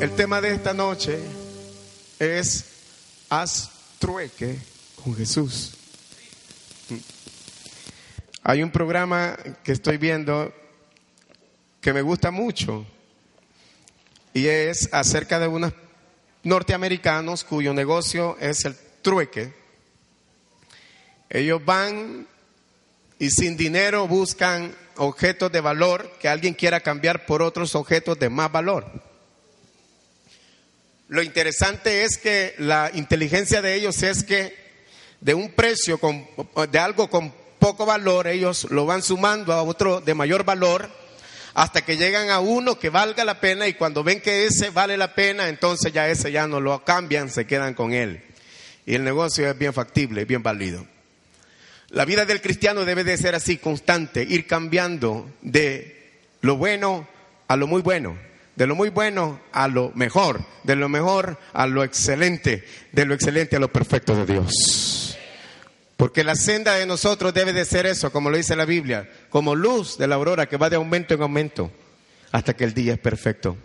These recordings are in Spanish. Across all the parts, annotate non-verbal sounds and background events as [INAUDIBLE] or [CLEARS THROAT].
El tema de esta noche es haz trueque con Jesús. Hay un programa que estoy viendo que me gusta mucho y es acerca de unos norteamericanos cuyo negocio es el trueque. Ellos van y sin dinero buscan objetos de valor que alguien quiera cambiar por otros objetos de más valor. Lo interesante es que la inteligencia de ellos es que de un precio con, de algo con poco valor, ellos lo van sumando a otro de mayor valor hasta que llegan a uno que valga la pena y cuando ven que ese vale la pena, entonces ya ese ya no lo cambian, se quedan con él. Y el negocio es bien factible, bien válido. La vida del cristiano debe de ser así, constante, ir cambiando de lo bueno a lo muy bueno de lo muy bueno a lo mejor, de lo mejor a lo excelente, de lo excelente a lo perfecto de Dios. Porque la senda de nosotros debe de ser eso, como lo dice la Biblia, como luz de la aurora que va de aumento en aumento hasta que el día es perfecto.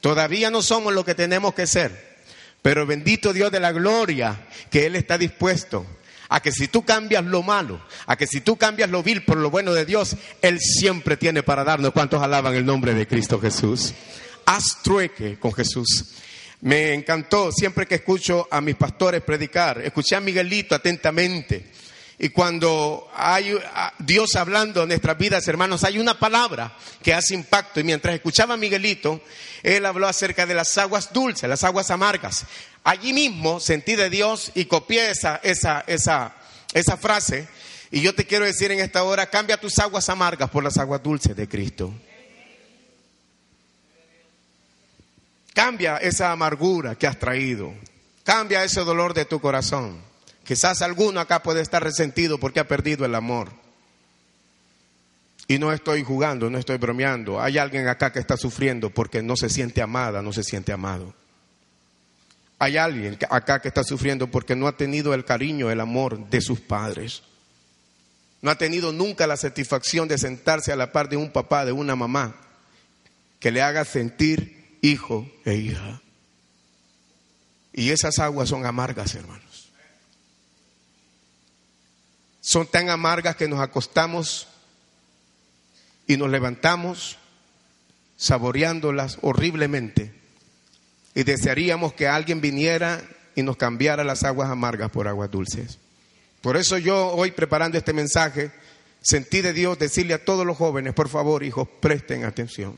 Todavía no somos lo que tenemos que ser, pero bendito Dios de la gloria que Él está dispuesto a que si tú cambias lo malo, a que si tú cambias lo vil por lo bueno de Dios, Él siempre tiene para darnos. ¿Cuántos alaban el nombre de Cristo Jesús? Haz trueque con Jesús. Me encantó siempre que escucho a mis pastores predicar. Escuché a Miguelito atentamente. Y cuando hay Dios hablando en nuestras vidas, hermanos, hay una palabra que hace impacto. Y mientras escuchaba a Miguelito, él habló acerca de las aguas dulces, las aguas amargas. Allí mismo sentí de Dios y copié esa, esa, esa, esa frase. Y yo te quiero decir en esta hora, cambia tus aguas amargas por las aguas dulces de Cristo. Cambia esa amargura que has traído. Cambia ese dolor de tu corazón. Quizás alguno acá puede estar resentido porque ha perdido el amor. Y no estoy jugando, no estoy bromeando. Hay alguien acá que está sufriendo porque no se siente amada, no se siente amado. Hay alguien acá que está sufriendo porque no ha tenido el cariño, el amor de sus padres. No ha tenido nunca la satisfacción de sentarse a la par de un papá, de una mamá, que le haga sentir hijo e hija. Y esas aguas son amargas, hermano son tan amargas que nos acostamos y nos levantamos saboreándolas horriblemente y desearíamos que alguien viniera y nos cambiara las aguas amargas por aguas dulces. Por eso yo hoy preparando este mensaje sentí de Dios decirle a todos los jóvenes, por favor hijos, presten atención.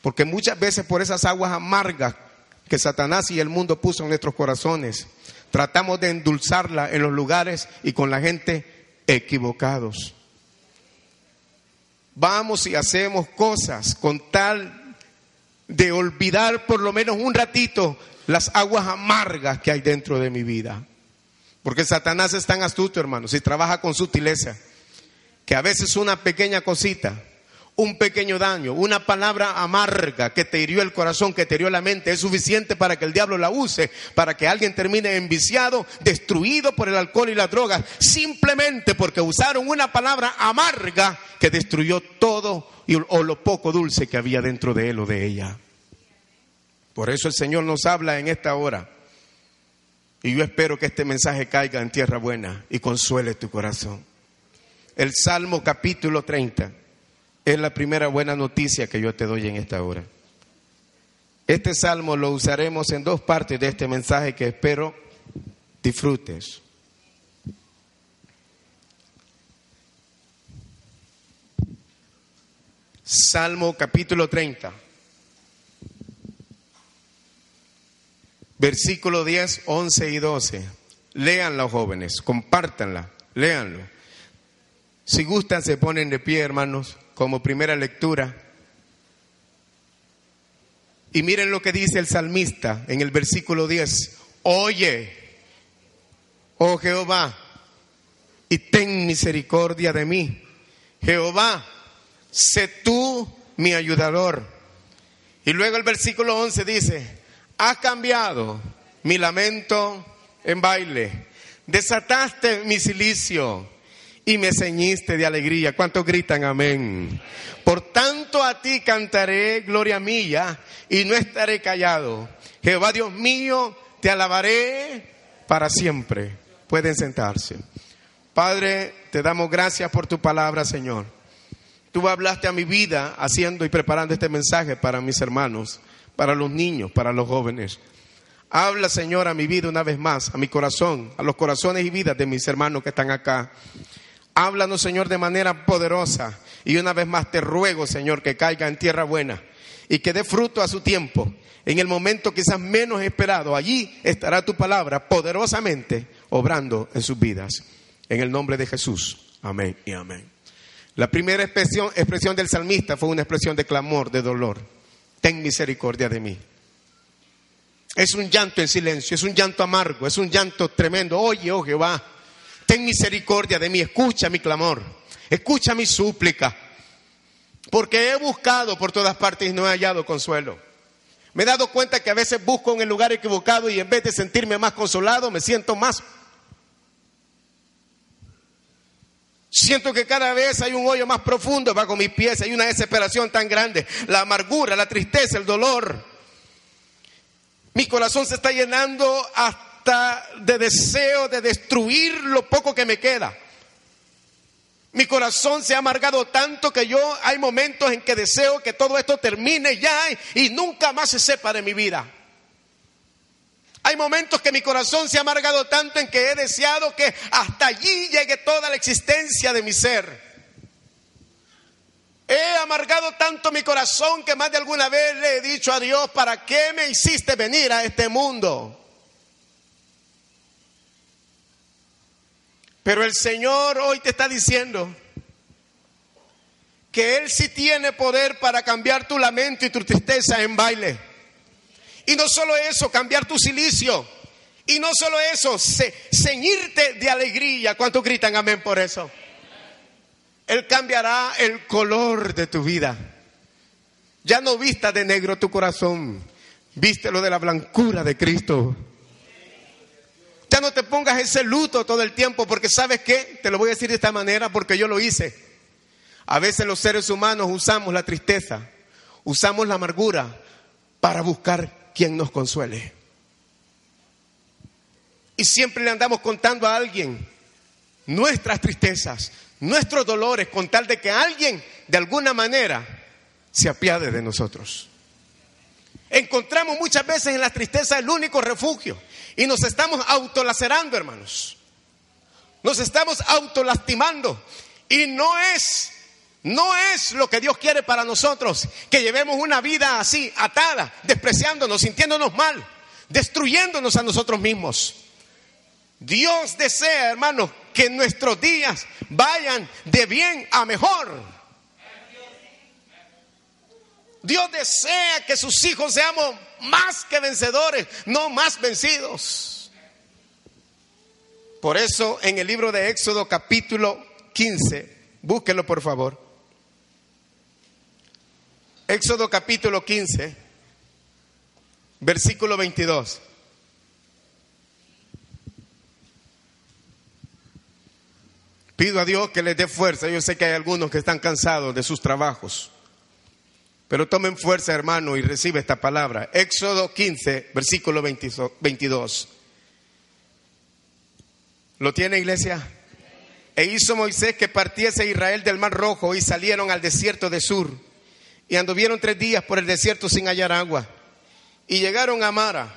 Porque muchas veces por esas aguas amargas que Satanás y el mundo puso en nuestros corazones, Tratamos de endulzarla en los lugares y con la gente equivocados. Vamos y hacemos cosas con tal de olvidar por lo menos un ratito las aguas amargas que hay dentro de mi vida. Porque Satanás es tan astuto, hermanos, y trabaja con sutileza, que a veces una pequeña cosita un pequeño daño, una palabra amarga que te hirió el corazón, que te hirió la mente, es suficiente para que el diablo la use, para que alguien termine enviciado, destruido por el alcohol y las drogas, simplemente porque usaron una palabra amarga que destruyó todo o lo poco dulce que había dentro de él o de ella. Por eso el Señor nos habla en esta hora. Y yo espero que este mensaje caiga en tierra buena y consuele tu corazón. El Salmo capítulo 30 es la primera buena noticia que yo te doy en esta hora. Este salmo lo usaremos en dos partes de este mensaje que espero disfrutes. Salmo capítulo 30. Versículo 10, 11 y 12. Léanlo, jóvenes, compártanla, léanlo. Si gustan, se ponen de pie, hermanos como primera lectura. Y miren lo que dice el salmista en el versículo 10. Oye, oh Jehová, y ten misericordia de mí. Jehová, sé tú mi ayudador. Y luego el versículo 11 dice, has cambiado mi lamento en baile, desataste mi silicio y me ceñiste de alegría. ¿Cuántos gritan amén? Por tanto a ti cantaré gloria mía y no estaré callado. Jehová Dios mío, te alabaré para siempre. Pueden sentarse. Padre, te damos gracias por tu palabra, Señor. Tú hablaste a mi vida haciendo y preparando este mensaje para mis hermanos, para los niños, para los jóvenes. Habla, Señor, a mi vida una vez más, a mi corazón, a los corazones y vidas de mis hermanos que están acá. Háblanos, Señor, de manera poderosa. Y una vez más te ruego, Señor, que caiga en tierra buena y que dé fruto a su tiempo. En el momento quizás menos esperado, allí estará tu palabra poderosamente obrando en sus vidas. En el nombre de Jesús. Amén y amén. La primera expresión, expresión del salmista fue una expresión de clamor, de dolor. Ten misericordia de mí. Es un llanto en silencio, es un llanto amargo, es un llanto tremendo. Oye, oh Jehová, ten misericordia de mí, escucha mi clamor, escucha mi súplica, porque he buscado por todas partes y no he hallado consuelo. Me he dado cuenta que a veces busco en el lugar equivocado y en vez de sentirme más consolado, me siento más... Siento que cada vez hay un hoyo más profundo bajo mis pies, hay una desesperación tan grande, la amargura, la tristeza, el dolor. Mi corazón se está llenando hasta de deseo de destruir lo poco que me queda. Mi corazón se ha amargado tanto que yo hay momentos en que deseo que todo esto termine ya y nunca más se sepa de mi vida. Hay momentos que mi corazón se ha amargado tanto en que he deseado que hasta allí llegue toda la existencia de mi ser. He amargado tanto mi corazón que más de alguna vez le he dicho a Dios, ¿para qué me hiciste venir a este mundo? Pero el Señor hoy te está diciendo que Él sí tiene poder para cambiar tu lamento y tu tristeza en baile. Y no solo eso, cambiar tu silicio. Y no solo eso, ceñirte de alegría. ¿Cuántos gritan amén por eso? Él cambiará el color de tu vida. Ya no vista de negro tu corazón, vístelo de la blancura de Cristo. Ya no te pongas ese luto todo el tiempo, porque sabes qué, te lo voy a decir de esta manera porque yo lo hice. A veces los seres humanos usamos la tristeza, usamos la amargura para buscar quien nos consuele. Y siempre le andamos contando a alguien nuestras tristezas, nuestros dolores, con tal de que alguien de alguna manera se apiade de nosotros. Encontramos muchas veces en la tristeza el único refugio. Y nos estamos autolacerando, hermanos. Nos estamos autolastimando. Y no es, no es lo que Dios quiere para nosotros, que llevemos una vida así, atada, despreciándonos, sintiéndonos mal, destruyéndonos a nosotros mismos. Dios desea, hermanos, que nuestros días vayan de bien a mejor. Dios desea que sus hijos seamos más que vencedores, no más vencidos. Por eso en el libro de Éxodo capítulo 15, búsquelo por favor. Éxodo capítulo 15, versículo 22. Pido a Dios que les dé fuerza. Yo sé que hay algunos que están cansados de sus trabajos. Pero tomen fuerza, hermano, y recibe esta palabra. Éxodo 15, versículo 22. ¿Lo tiene, iglesia? E hizo Moisés que partiese Israel del Mar Rojo y salieron al desierto de Sur. Y anduvieron tres días por el desierto sin hallar agua. Y llegaron a Mara.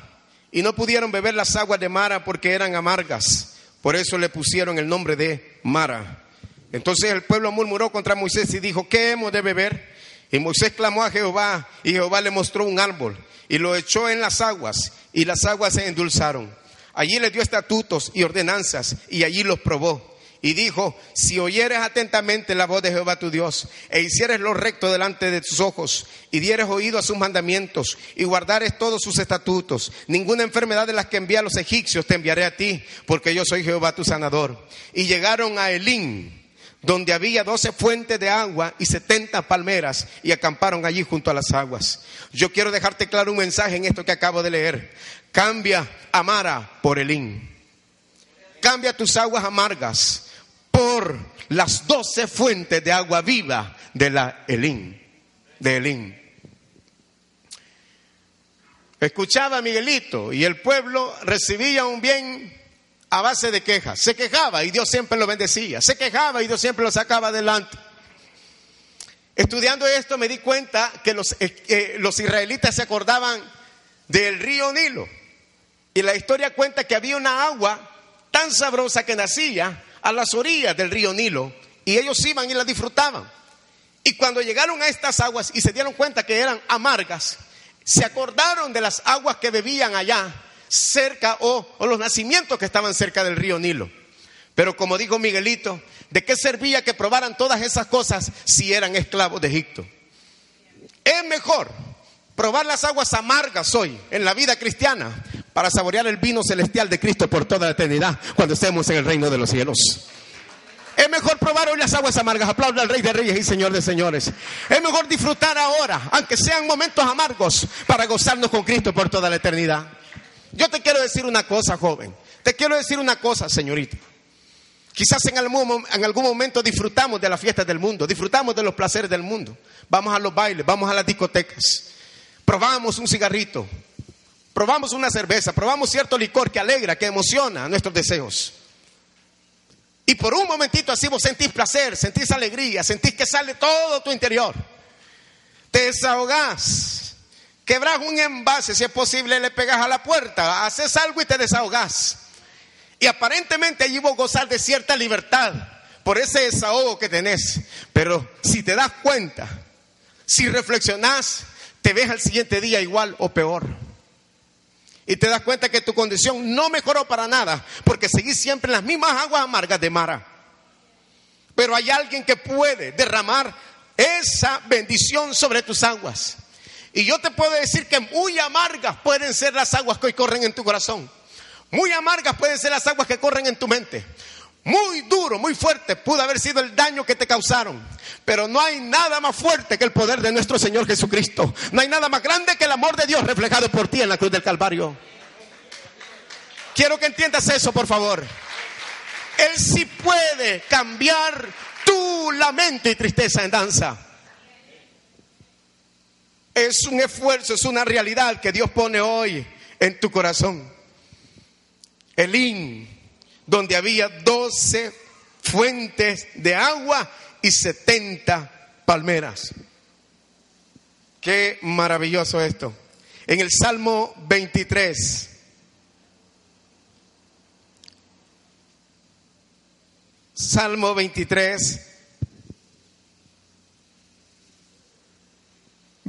Y no pudieron beber las aguas de Mara porque eran amargas. Por eso le pusieron el nombre de Mara. Entonces el pueblo murmuró contra Moisés y dijo, ¿qué hemos de beber? Y Moisés clamó a Jehová y Jehová le mostró un árbol y lo echó en las aguas y las aguas se endulzaron. Allí le dio estatutos y ordenanzas y allí los probó. y dijo, si oyeres atentamente la voz de Jehová tu Dios, e hicieres lo recto delante de tus ojos, y dieres oído a sus mandamientos, y guardares todos sus estatutos, ninguna enfermedad de las que envía a los egipcios te enviaré a ti, porque yo soy Jehová tu sanador. Y llegaron a Elín, donde había doce fuentes de agua y setenta palmeras, y acamparon allí junto a las aguas. Yo quiero dejarte claro un mensaje en esto que acabo de leer. Cambia Amara por Elín. Cambia tus aguas amargas por las doce fuentes de agua viva de la Elín, de Elín. Escuchaba a Miguelito y el pueblo recibía un bien a base de quejas. Se quejaba y Dios siempre lo bendecía. Se quejaba y Dios siempre lo sacaba adelante. Estudiando esto me di cuenta que los, eh, los israelitas se acordaban del río Nilo. Y la historia cuenta que había una agua tan sabrosa que nacía a las orillas del río Nilo y ellos iban y la disfrutaban. Y cuando llegaron a estas aguas y se dieron cuenta que eran amargas, se acordaron de las aguas que bebían allá cerca o, los nacimientos que estaban cerca del río Nilo. Pero como dijo Miguelito, ¿de qué servía que probaran todas esas cosas si eran esclavos de Egipto? Es mejor probar las aguas amargas hoy en la vida cristiana para saborear el vino celestial de Cristo por toda la eternidad cuando estemos en el reino de los cielos. Es mejor probar hoy las aguas amargas. Aplauda al Rey de Reyes y Señor de Señores. Es mejor disfrutar ahora, aunque sean momentos amargos, para gozarnos con Cristo por toda la eternidad. Yo te quiero decir una cosa, joven. Te quiero decir una cosa, señorita. Quizás en algún, en algún momento disfrutamos de las fiestas del mundo, disfrutamos de los placeres del mundo. Vamos a los bailes, vamos a las discotecas. Probamos un cigarrito, probamos una cerveza, probamos cierto licor que alegra, que emociona nuestros deseos. Y por un momentito así vos sentís placer, sentís alegría, sentís que sale todo tu interior. Te desahogás, quebrás un envase, si es posible le pegas a la puerta, haces algo y te desahogás. Y aparentemente allí vos gozar de cierta libertad por ese desahogo que tenés. Pero si te das cuenta, si reflexionás, te ves al siguiente día igual o peor. Y te das cuenta que tu condición no mejoró para nada, porque seguís siempre en las mismas aguas amargas de Mara. Pero hay alguien que puede derramar esa bendición sobre tus aguas. Y yo te puedo decir que muy amargas pueden ser las aguas que hoy corren en tu corazón. Muy amargas pueden ser las aguas que corren en tu mente. Muy duro, muy fuerte pudo haber sido el daño que te causaron. Pero no hay nada más fuerte que el poder de nuestro Señor Jesucristo. No hay nada más grande que el amor de Dios reflejado por ti en la cruz del Calvario. Quiero que entiendas eso, por favor. Él sí puede cambiar tu lamento y tristeza en danza. Es un esfuerzo, es una realidad que Dios pone hoy en tu corazón. Elín donde había doce fuentes de agua y setenta palmeras. Qué maravilloso esto. En el Salmo 23, Salmo 23,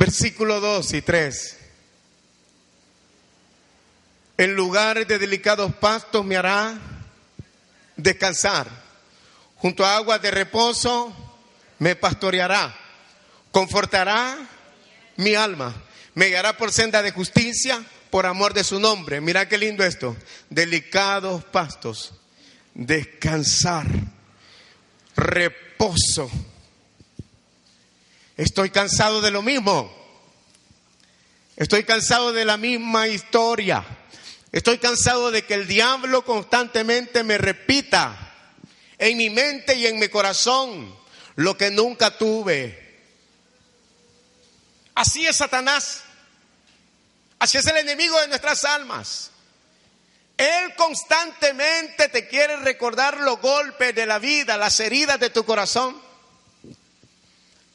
versículo 2 y 3. En lugares de delicados pastos me hará descansar. Junto a aguas de reposo me pastoreará. Confortará mi alma. Me guiará por senda de justicia por amor de su nombre. Mira qué lindo esto. Delicados pastos. Descansar. Reposo. Estoy cansado de lo mismo. Estoy cansado de la misma historia. Estoy cansado de que el diablo constantemente me repita en mi mente y en mi corazón lo que nunca tuve. Así es Satanás. Así es el enemigo de nuestras almas. Él constantemente te quiere recordar los golpes de la vida, las heridas de tu corazón.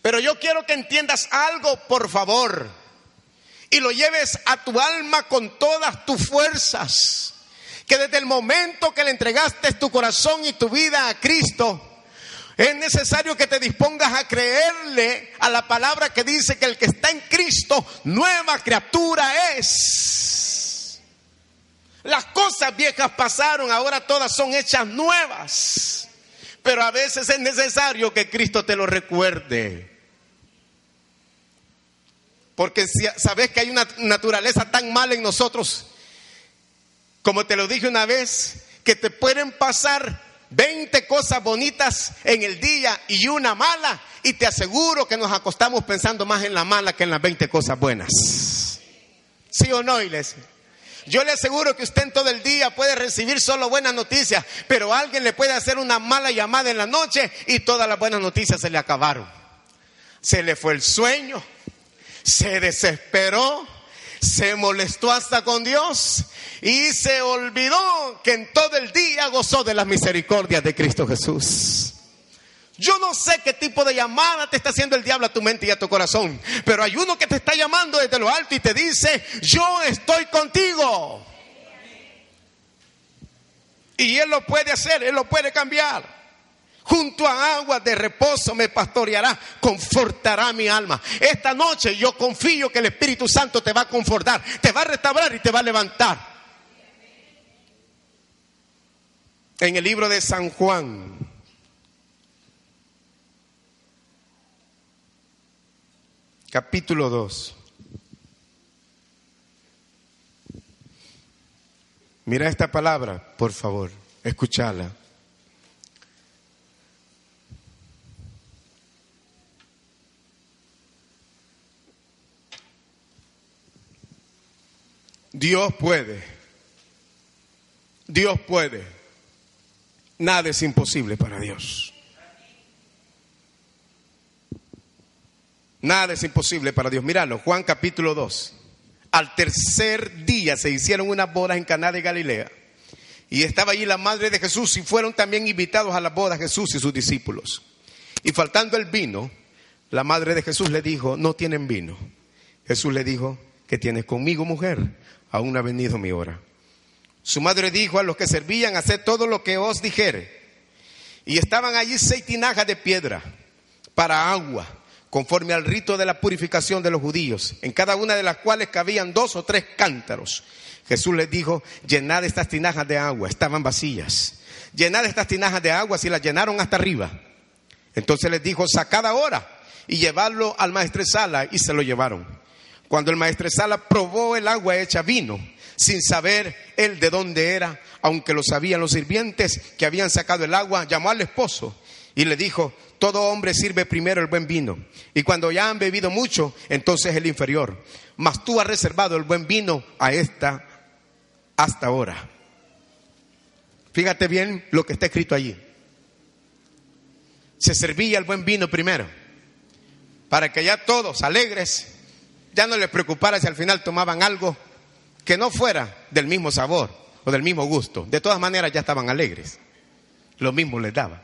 Pero yo quiero que entiendas algo, por favor y lo lleves a tu alma con todas tus fuerzas. Que desde el momento que le entregaste tu corazón y tu vida a Cristo, es necesario que te dispongas a creerle a la palabra que dice que el que está en Cristo, nueva criatura es. Las cosas viejas pasaron, ahora todas son hechas nuevas. Pero a veces es necesario que Cristo te lo recuerde. Porque sabes que hay una naturaleza tan mala en nosotros, como te lo dije una vez, que te pueden pasar 20 cosas bonitas en el día y una mala, y te aseguro que nos acostamos pensando más en la mala que en las 20 cosas buenas. ¿Sí o no, iglesia? Yo le aseguro que usted en todo el día puede recibir solo buenas noticias, pero alguien le puede hacer una mala llamada en la noche y todas las buenas noticias se le acabaron. Se le fue el sueño, se desesperó, se molestó hasta con Dios y se olvidó que en todo el día gozó de las misericordias de Cristo Jesús. Yo no sé qué tipo de llamada te está haciendo el diablo a tu mente y a tu corazón, pero hay uno que te está llamando desde lo alto y te dice, yo estoy contigo. Y Él lo puede hacer, Él lo puede cambiar. Junto a aguas de reposo me pastoreará, confortará mi alma. Esta noche yo confío que el Espíritu Santo te va a confortar, te va a restaurar y te va a levantar. En el libro de San Juan, capítulo 2. Mira esta palabra, por favor, escúchala. Dios puede. Dios puede. Nada es imposible para Dios. Nada es imposible para Dios. Míralo, Juan capítulo 2. Al tercer día se hicieron unas bodas en Caná de Galilea. Y estaba allí la madre de Jesús y fueron también invitados a las bodas Jesús y sus discípulos. Y faltando el vino, la madre de Jesús le dijo, no tienen vino. Jesús le dijo, ¿qué tienes conmigo, mujer? Aún ha venido mi hora. Su madre dijo a los que servían, haced todo lo que os dijere. Y estaban allí seis tinajas de piedra para agua conforme al rito de la purificación de los judíos, en cada una de las cuales cabían dos o tres cántaros. Jesús les dijo, llenad estas tinajas de agua, estaban vacías. Llenad estas tinajas de agua, y las llenaron hasta arriba. Entonces les dijo, sacad ahora y llevadlo al maestresala, y se lo llevaron. Cuando el maestresala probó el agua hecha vino, sin saber él de dónde era, aunque lo sabían los sirvientes que habían sacado el agua, llamó al esposo y le dijo, todo hombre sirve primero el buen vino. Y cuando ya han bebido mucho, entonces el inferior. Mas tú has reservado el buen vino a esta hasta ahora. Fíjate bien lo que está escrito allí. Se servía el buen vino primero. Para que ya todos alegres, ya no les preocupara si al final tomaban algo que no fuera del mismo sabor o del mismo gusto. De todas maneras ya estaban alegres. Lo mismo les daba.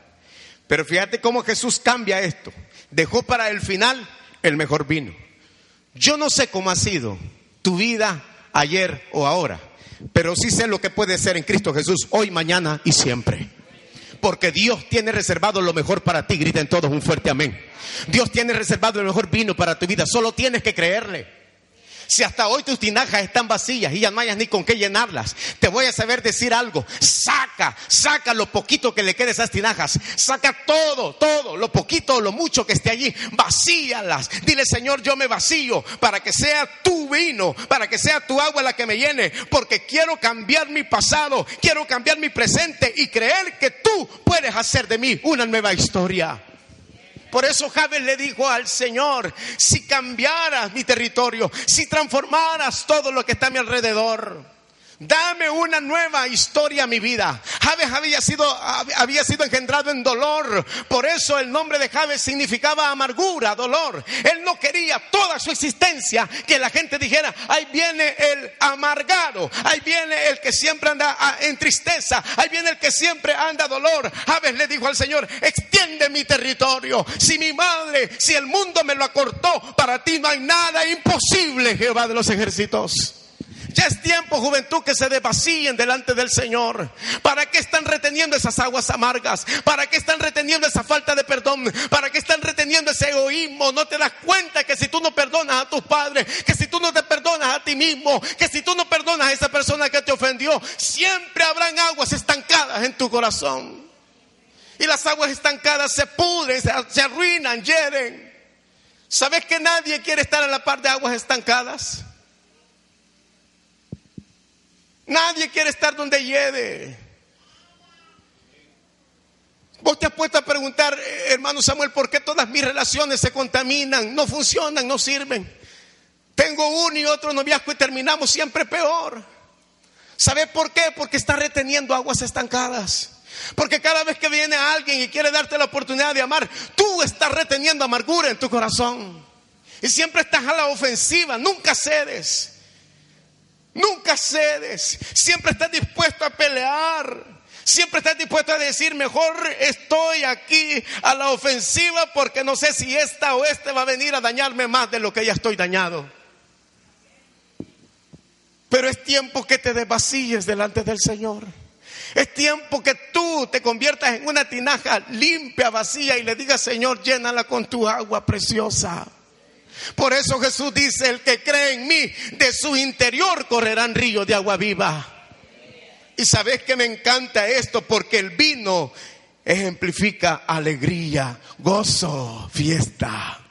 Pero fíjate cómo Jesús cambia esto. Dejó para el final el mejor vino. Yo no sé cómo ha sido tu vida ayer o ahora, pero sí sé lo que puede ser en Cristo Jesús hoy, mañana y siempre. Porque Dios tiene reservado lo mejor para ti. Griten todos un fuerte amén. Dios tiene reservado el mejor vino para tu vida. Solo tienes que creerle. Si hasta hoy tus tinajas están vacías y ya no hayas ni con qué llenarlas, te voy a saber decir algo. Saca, saca lo poquito que le quede a esas tinajas. Saca todo, todo, lo poquito o lo mucho que esté allí. Vacíalas. Dile, Señor, yo me vacío para que sea tu vino, para que sea tu agua la que me llene, porque quiero cambiar mi pasado, quiero cambiar mi presente y creer que tú puedes hacer de mí una nueva historia. Por eso Javes le dijo al Señor, si cambiaras mi territorio, si transformaras todo lo que está a mi alrededor, Dame una nueva historia a mi vida. Javes había sido, había sido engendrado en dolor. Por eso el nombre de Javes significaba amargura, dolor. Él no quería toda su existencia que la gente dijera, ahí viene el amargado, ahí viene el que siempre anda ah, en tristeza, ahí viene el que siempre anda dolor. Javes le dijo al Señor, extiende mi territorio. Si mi madre, si el mundo me lo acortó, para ti no hay nada imposible, Jehová de los ejércitos. Ya es tiempo, juventud, que se desvacíen delante del Señor. ¿Para qué están reteniendo esas aguas amargas? ¿Para qué están reteniendo esa falta de perdón? ¿Para qué están reteniendo ese egoísmo? No te das cuenta que si tú no perdonas a tus padres, que si tú no te perdonas a ti mismo, que si tú no perdonas a esa persona que te ofendió, siempre habrán aguas estancadas en tu corazón. Y las aguas estancadas se pudren, se, arruinan, hieren. ¿Sabes que nadie quiere estar a la par de aguas estancadas? Nadie quiere estar donde hiede. Vos te has puesto a preguntar, eh, hermano Samuel, ¿por qué todas mis relaciones se contaminan, no funcionan, no sirven? Tengo uno y otro noviazgo y terminamos siempre peor. ¿Sabes por qué? Porque está reteniendo aguas estancadas. Porque cada vez que viene alguien y quiere darte la oportunidad de amar, tú estás reteniendo amargura en tu corazón. Y siempre estás a la ofensiva, nunca cedes. Nunca cedes. Siempre estás dispuesto a pelear. Siempre estás dispuesto a decir, mejor estoy aquí a la ofensiva porque no sé si esta o este va a venir a dañarme más de lo que ya estoy dañado. Pero es tiempo que te desvacíes delante del Señor. Es tiempo que tú te conviertas en una tinaja limpia, vacía y le digas, Señor, llénala con tu agua preciosa. Por eso Jesús dice, el que cree en mí, de su interior correrán ríos de agua viva. Y sabes que me encanta esto porque el vino ejemplifica alegría, gozo, fiesta.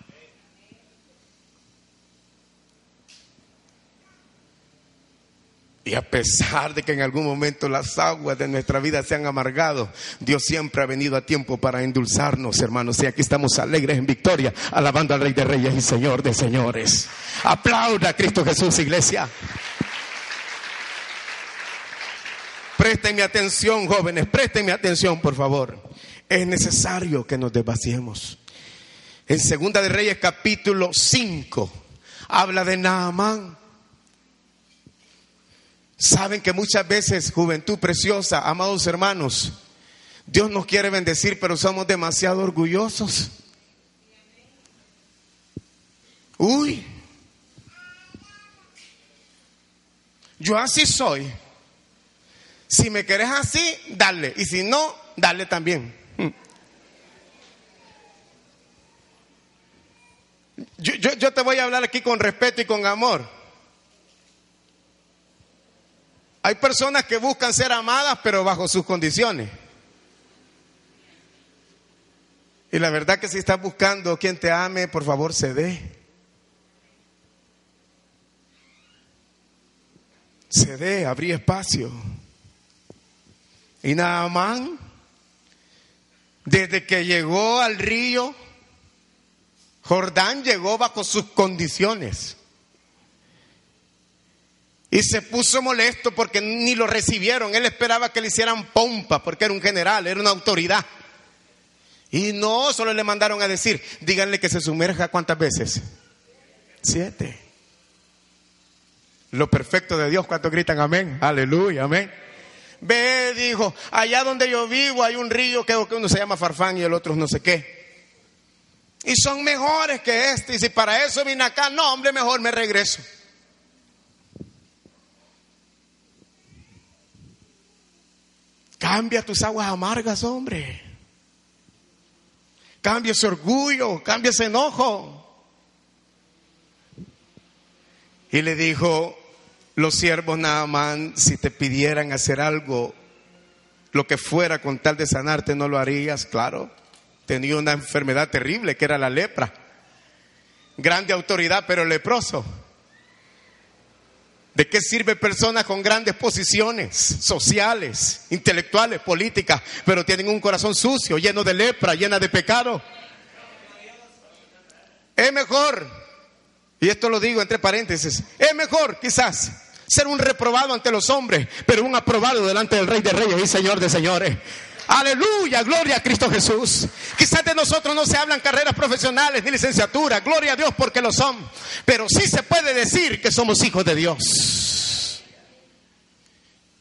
Y a pesar de que en algún momento las aguas de nuestra vida se han amargado, Dios siempre ha venido a tiempo para endulzarnos, hermanos. Y aquí estamos alegres en victoria, alabando al Rey de Reyes y Señor de Señores. Aplauda a Cristo Jesús, iglesia. Presten atención, jóvenes, presten atención, por favor. Es necesario que nos desvaciemos. En Segunda de Reyes capítulo 5 habla de Naamán Saben que muchas veces, juventud preciosa, amados hermanos, Dios nos quiere bendecir, pero somos demasiado orgullosos. Uy, yo así soy. Si me querés así, dale. Y si no, dale también. Yo, yo, yo te voy a hablar aquí con respeto y con amor. Hay personas que buscan ser amadas, pero bajo sus condiciones. Y la verdad que si estás buscando quien te ame, por favor, cede. Cede, abrí espacio. Y Naamán, desde que llegó al río, Jordán llegó bajo sus condiciones. Y se puso molesto porque ni lo recibieron. Él esperaba que le hicieran pompa porque era un general, era una autoridad. Y no, solo le mandaron a decir, díganle que se sumerja cuántas veces. Siete. Lo perfecto de Dios, ¿cuántos gritan amén? Aleluya, amén. Ve, dijo, allá donde yo vivo hay un río que uno se llama Farfán y el otro no sé qué. Y son mejores que este. Y si para eso vine acá, no, hombre, mejor me regreso. Cambia tus aguas amargas, hombre. Cambia ese orgullo, cambia ese enojo. Y le dijo, los siervos Naamán, si te pidieran hacer algo, lo que fuera con tal de sanarte, no lo harías, claro. Tenía una enfermedad terrible que era la lepra. Grande autoridad, pero leproso. ¿De qué sirve personas con grandes posiciones sociales, intelectuales, políticas, pero tienen un corazón sucio, lleno de lepra, llena de pecado? Es mejor, y esto lo digo entre paréntesis, es mejor quizás ser un reprobado ante los hombres, pero un aprobado delante del Rey de Reyes y Señor de Señores. Aleluya, gloria a Cristo Jesús. Quizás de nosotros no se hablan carreras profesionales ni licenciatura, gloria a Dios porque lo son. Pero sí se puede decir que somos hijos de Dios.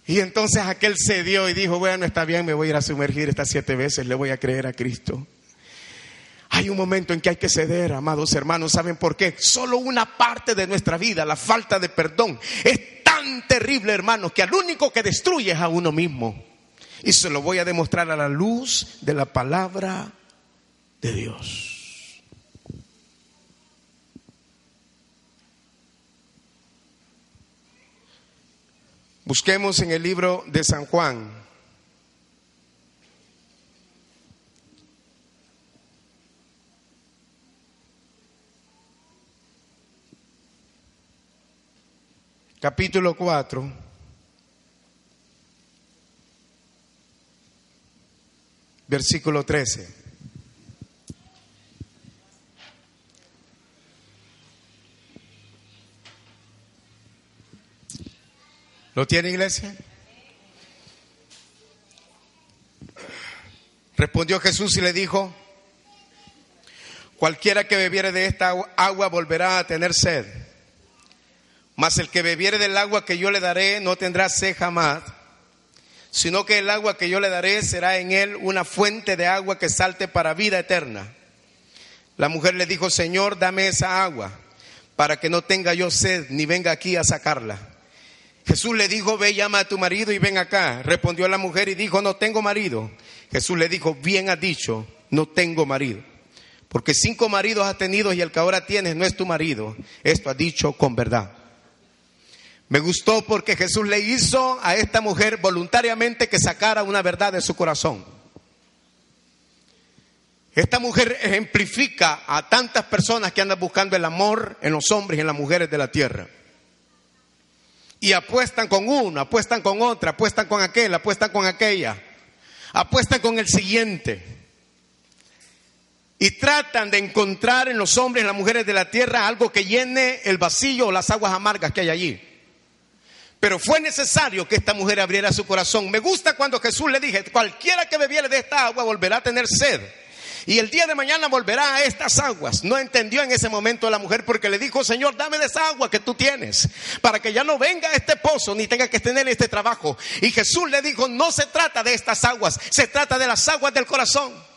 Y entonces aquel cedió y dijo, bueno, está bien, me voy a ir a sumergir estas siete veces, le voy a creer a Cristo. Hay un momento en que hay que ceder, amados hermanos. ¿Saben por qué? Solo una parte de nuestra vida, la falta de perdón, es tan terrible, hermanos, que al único que destruye es a uno mismo. Y se lo voy a demostrar a la luz de la palabra de Dios. Busquemos en el libro de San Juan. Capítulo 4. Versículo 13. ¿Lo tiene iglesia? Respondió Jesús y le dijo, cualquiera que bebiere de esta agua volverá a tener sed, mas el que bebiere del agua que yo le daré no tendrá sed jamás, sino que el agua que yo le daré será en él una fuente de agua que salte para vida eterna. La mujer le dijo, Señor, dame esa agua para que no tenga yo sed ni venga aquí a sacarla. Jesús le dijo, ve, llama a tu marido y ven acá. Respondió la mujer y dijo, no tengo marido. Jesús le dijo, bien has dicho, no tengo marido. Porque cinco maridos has tenido y el que ahora tienes no es tu marido. Esto ha dicho con verdad. Me gustó porque Jesús le hizo a esta mujer voluntariamente que sacara una verdad de su corazón. Esta mujer ejemplifica a tantas personas que andan buscando el amor en los hombres y en las mujeres de la tierra y apuestan con uno, apuestan con otra, apuestan con aquel, apuestan con aquella, apuestan con el siguiente. Y tratan de encontrar en los hombres y las mujeres de la tierra algo que llene el vacío o las aguas amargas que hay allí. Pero fue necesario que esta mujer abriera su corazón. Me gusta cuando Jesús le dije, cualquiera que bebiere de esta agua volverá a tener sed. Y el día de mañana volverá a estas aguas. No entendió en ese momento la mujer porque le dijo, Señor, dame de esa agua que tú tienes, para que ya no venga a este pozo ni tenga que tener este trabajo. Y Jesús le dijo, no se trata de estas aguas, se trata de las aguas del corazón.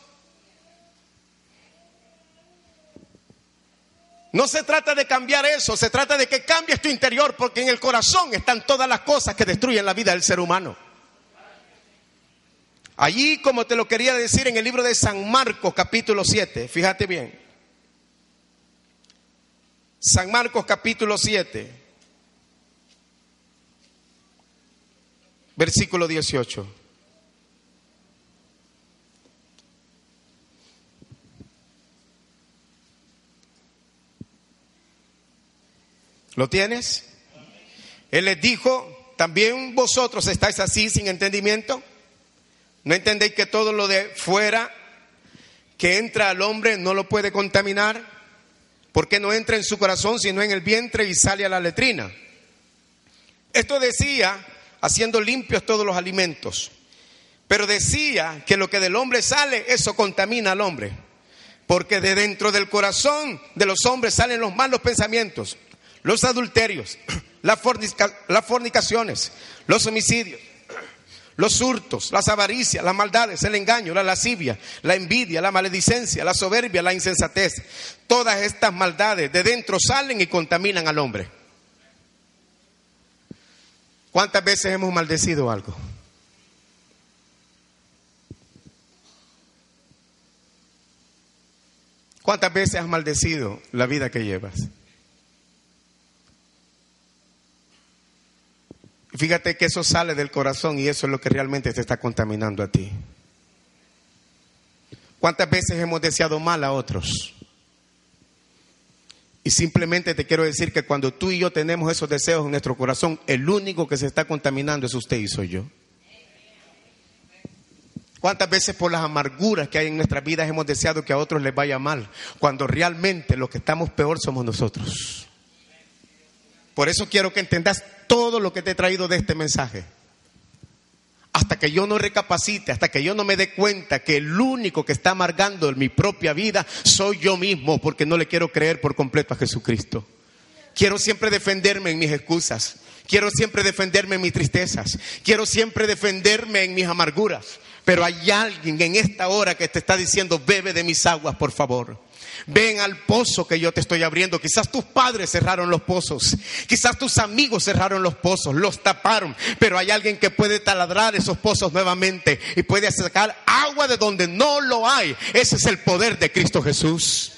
No se trata de cambiar eso, se trata de que cambies tu interior, porque en el corazón están todas las cosas que destruyen la vida del ser humano. Allí, como te lo quería decir en el libro de San Marcos capítulo 7, fíjate bien. San Marcos capítulo 7, versículo 18. ¿Lo tienes? Él les dijo, también vosotros estáis así sin entendimiento. ¿No entendéis que todo lo de fuera que entra al hombre no lo puede contaminar? Porque no entra en su corazón, sino en el vientre y sale a la letrina. Esto decía haciendo limpios todos los alimentos. Pero decía que lo que del hombre sale, eso contamina al hombre. Porque de dentro del corazón de los hombres salen los malos pensamientos, los adulterios, [CLEARS THROAT] las, fornicaciones, los homicidios [CLEARS THROAT] los hurtos, las avaricias, las maldades, el engaño, la lascivia, la envidia, la maledicencia, la soberbia, la insensatez. Todas estas maldades de dentro salen y contaminan al hombre. ¿Cuántas veces hemos maldecido algo? ¿Cuántas veces has maldecido la vida que llevas? Fíjate que eso sale del corazón y eso es lo que realmente te está contaminando a ti. ¿Cuántas veces hemos deseado mal a otros? Y simplemente te quiero decir que cuando tú y yo tenemos esos deseos en nuestro corazón, el único que se está contaminando es usted y soy yo. ¿Cuántas veces por las amarguras que hay en nuestras vidas hemos deseado que a otros les vaya mal? Cuando realmente los que estamos peor somos nosotros. Por eso quiero que entendas todo lo que te he traído de este mensaje. Hasta que yo no recapacite, hasta que yo no me dé cuenta que el único que está amargando en mi propia vida soy yo mismo, porque no le quiero creer por completo a Jesucristo. Quiero siempre defenderme en mis excusas. Quiero siempre defenderme en mis tristezas. Quiero siempre defenderme en mis amarguras. Pero hay alguien en esta hora que te está diciendo, bebe de mis aguas, por favor. Ven al pozo que yo te estoy abriendo. Quizás tus padres cerraron los pozos. Quizás tus amigos cerraron los pozos, los taparon. Pero hay alguien que puede taladrar esos pozos nuevamente y puede sacar agua de donde no lo hay. Ese es el poder de Cristo Jesús.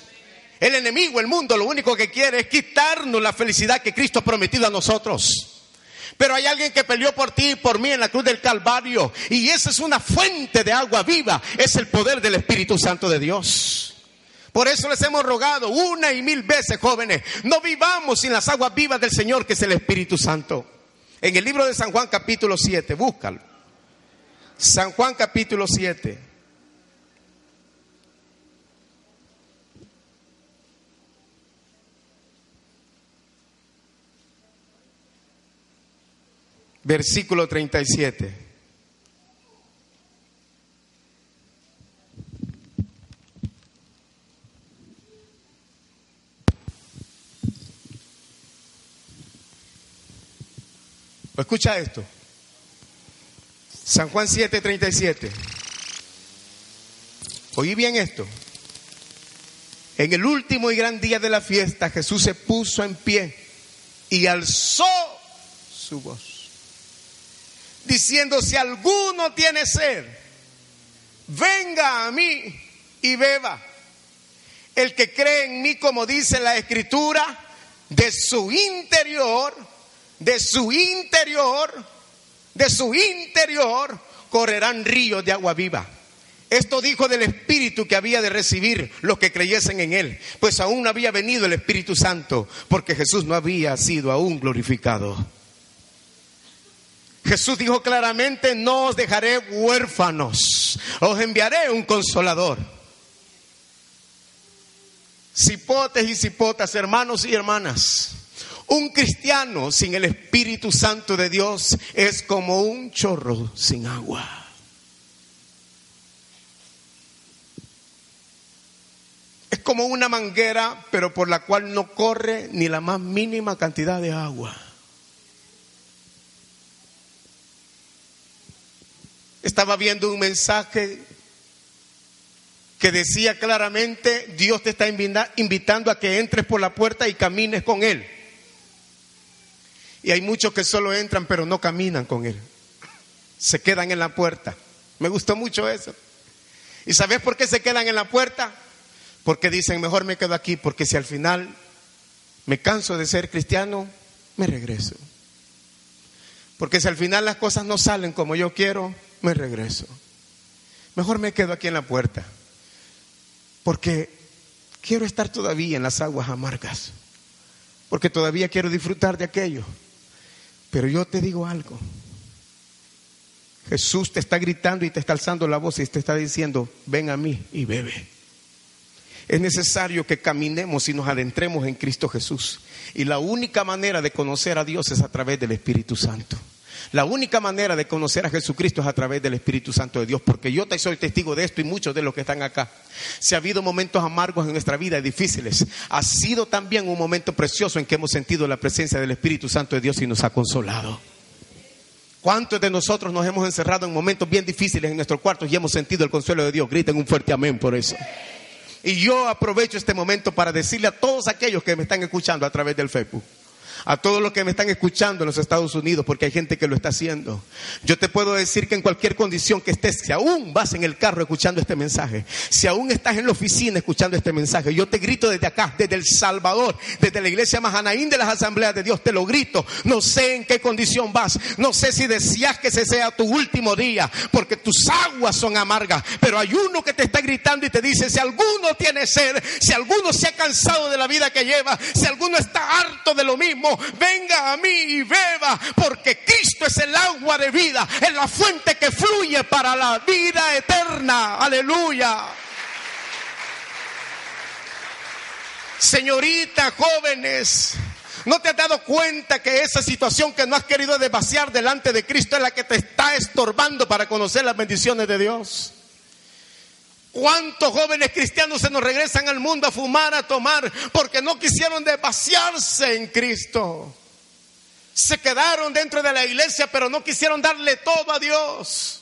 El enemigo, el mundo, lo único que quiere es quitarnos la felicidad que Cristo ha prometido a nosotros. Pero hay alguien que peleó por ti y por mí en la cruz del Calvario. Y esa es una fuente de agua viva. Es el poder del Espíritu Santo de Dios. Por eso les hemos rogado una y mil veces, jóvenes, no vivamos sin las aguas vivas del Señor, que es el Espíritu Santo. En el libro de San Juan capítulo 7, búscalo. San Juan capítulo 7. Versículo 37. Escucha esto. San Juan 7:37. Oí bien esto. En el último y gran día de la fiesta, Jesús se puso en pie y alzó su voz, diciendo, si alguno tiene sed, venga a mí y beba. El que cree en mí, como dice la escritura, de su interior de su interior, de su interior, correrán ríos de agua viva. Esto dijo del Espíritu que había de recibir los que creyesen en Él, pues aún no había venido el Espíritu Santo, porque Jesús no había sido aún glorificado. Jesús dijo claramente, no os dejaré huérfanos, os enviaré un consolador. Cipotes y cipotas, hermanos y hermanas, un cristiano sin el Espíritu Santo de Dios es como un chorro sin agua. Es como una manguera, pero por la cual no corre ni la más mínima cantidad de agua. Estaba viendo un mensaje que decía claramente, Dios te está invitando a que entres por la puerta y camines con Él. Y hay muchos que solo entran pero no caminan con Él. Se quedan en la puerta. Me gustó mucho eso. ¿Y sabes por qué se quedan en la puerta? Porque dicen, mejor me quedo aquí, porque si al final me canso de ser cristiano, me regreso. Porque si al final las cosas no salen como yo quiero, me regreso. Mejor me quedo aquí en la puerta. Porque quiero estar todavía en las aguas amargas. Porque todavía quiero disfrutar de aquello. Pero yo te digo algo. Jesús te está gritando y te está alzando la voz y te está diciendo, ven a mí y bebe. Es necesario que caminemos y nos adentremos en Cristo Jesús. Y la única manera de conocer a Dios es a través del Espíritu Santo. La única manera de conocer a Jesucristo es a través del Espíritu Santo de Dios, porque yo te soy testigo de esto y muchos de los que están acá. Si ha habido momentos amargos en nuestra vida, difíciles, ha sido también un momento precioso en que hemos sentido la presencia del Espíritu Santo de Dios y nos ha consolado. ¿Cuántos de nosotros nos hemos encerrado en momentos bien difíciles en nuestros cuartos y hemos sentido el consuelo de Dios? Griten un fuerte amén por eso. Y yo aprovecho este momento para decirle a todos aquellos que me están escuchando a través del Facebook a todos los que me están escuchando en los Estados Unidos, porque hay gente que lo está haciendo. Yo te puedo decir que en cualquier condición que estés, si aún vas en el carro escuchando este mensaje, si aún estás en la oficina escuchando este mensaje, yo te grito desde acá, desde El Salvador, desde la iglesia Mahanaín de las asambleas de Dios, te lo grito. No sé en qué condición vas, no sé si deseas que ese sea tu último día, porque tus aguas son amargas, pero hay uno que te está gritando y te dice, si alguno tiene sed, si alguno se ha cansado de la vida que lleva, si alguno está harto de lo mismo, venga a mí y beba, porque Cristo es el agua de vida, es la fuente que fluye para la vida eterna. Aleluya. Señorita, jóvenes, ¿no te has dado cuenta que esa situación que no has querido desvaciar delante de Cristo es la que te está estorbando para conocer las bendiciones de Dios? ¿Cuántos jóvenes cristianos se nos regresan al mundo a fumar, a tomar, porque no quisieron desvaciarse en Cristo? Se quedaron dentro de la iglesia, pero no quisieron darle todo a Dios.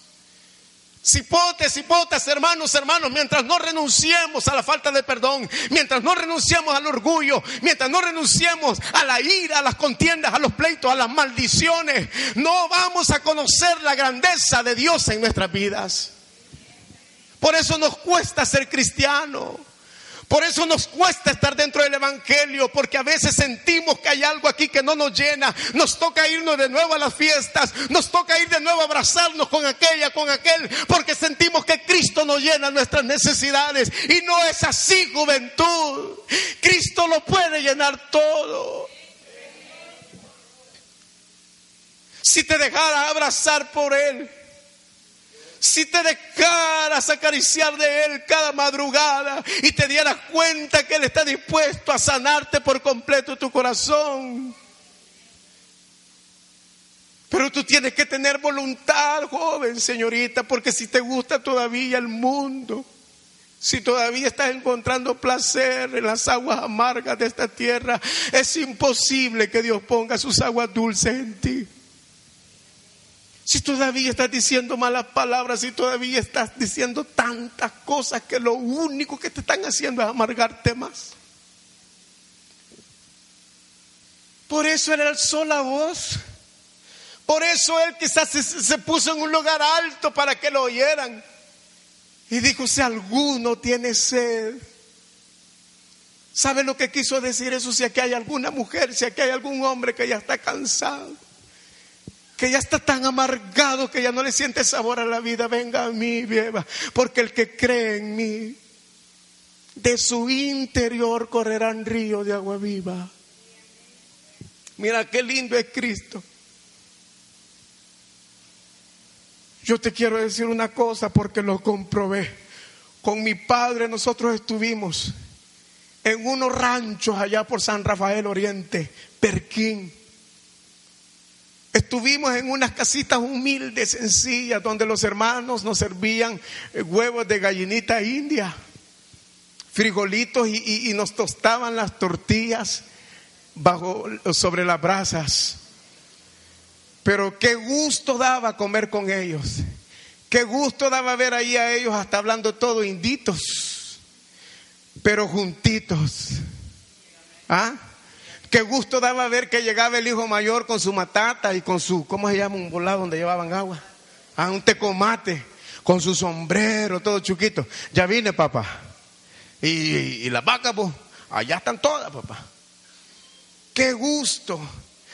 Cipotes, cipotas, hermanos, hermanos, mientras no renunciemos a la falta de perdón, mientras no renunciemos al orgullo, mientras no renunciemos a la ira, a las contiendas, a los pleitos, a las maldiciones, no vamos a conocer la grandeza de Dios en nuestras vidas. Por eso nos cuesta ser cristiano. Por eso nos cuesta estar dentro del Evangelio, porque a veces sentimos que hay algo aquí que no nos llena. Nos toca irnos de nuevo a las fiestas, nos toca ir de nuevo a abrazarnos con aquella, con aquel, porque sentimos que Cristo nos llena nuestras necesidades. Y no es así, juventud. Cristo lo puede llenar todo. Si te dejara abrazar por Él si te dejaras acariciar de Él cada madrugada y te dieras cuenta que Él está dispuesto a sanarte por completo tu corazón. Pero tú tienes que tener voluntad, joven, señorita, porque si te gusta todavía el mundo, si todavía estás encontrando placer en las aguas amargas de esta tierra, es imposible que Dios ponga sus aguas dulces en ti. Si todavía estás diciendo malas palabras, si todavía estás diciendo tantas cosas que lo único que te están haciendo es amargarte más. Por eso era el sol a voz. Por eso él quizás se, puso en un lugar alto para que lo oyeran. Y dijo, si alguno tiene sed. ¿Sabe lo que quiso decir eso? Si aquí hay alguna mujer, si aquí hay algún hombre que ya está cansado que ya está tan amargado que ya no le siente sabor a la vida, venga a mí, beba, porque el que cree en mí, de su interior correrán ríos de agua viva. Mira qué lindo es Cristo. Yo te quiero decir una cosa porque lo comprobé. Con mi padre nosotros estuvimos en unos ranchos allá por San Rafael Oriente, Perquín. Estuvimos en unas casitas humildes, sencillas, donde los hermanos nos servían eh, huevos de gallinita india, frijolitos y, nos tostaban las tortillas bajo, sobre las brasas. Pero qué gusto daba comer con ellos. Qué gusto daba ver ahí a ellos hasta hablando todo inditos, pero juntitos. ¿Ah? Qué gusto daba ver que llegaba el hijo mayor con su matata y con su, ¿cómo se llama? Un volado donde llevaban agua. Ah, un tecomate, con su sombrero, todo chuquito. Ya vine, papá. Y, y las vacas, pues, allá están todas, papá. Qué gusto